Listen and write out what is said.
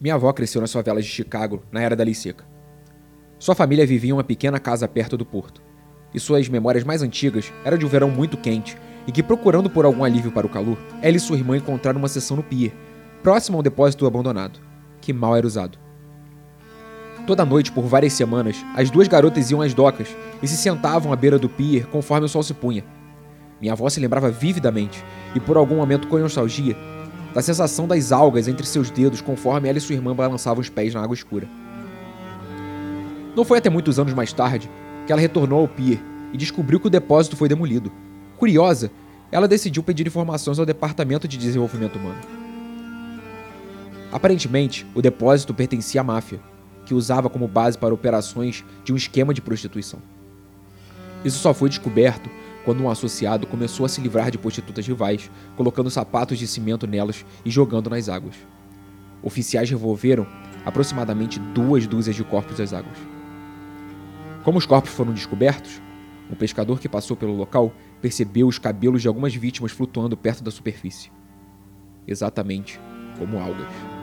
Minha avó cresceu nas favelas de Chicago na era da lei seca. Sua família vivia em uma pequena casa perto do porto, e suas memórias mais antigas eram de um verão muito quente e que, procurando por algum alívio para o calor, ela e sua irmã encontraram uma seção no pier, próximo a um depósito abandonado, que mal era usado. Toda noite, por várias semanas, as duas garotas iam às docas e se sentavam à beira do pier conforme o sol se punha. Minha avó se lembrava vividamente, e por algum momento com nostalgia, da sensação das algas entre seus dedos conforme ela e sua irmã balançavam os pés na água escura. Não foi até muitos anos mais tarde que ela retornou ao pier e descobriu que o depósito foi demolido. Curiosa, ela decidiu pedir informações ao Departamento de Desenvolvimento Humano. Aparentemente, o depósito pertencia à máfia, que usava como base para operações de um esquema de prostituição. Isso só foi descoberto quando um associado começou a se livrar de prostitutas rivais, colocando sapatos de cimento nelas e jogando nas águas. Oficiais revolveram aproximadamente duas dúzias de corpos das águas. Como os corpos foram descobertos, um pescador que passou pelo local percebeu os cabelos de algumas vítimas flutuando perto da superfície. Exatamente como algas.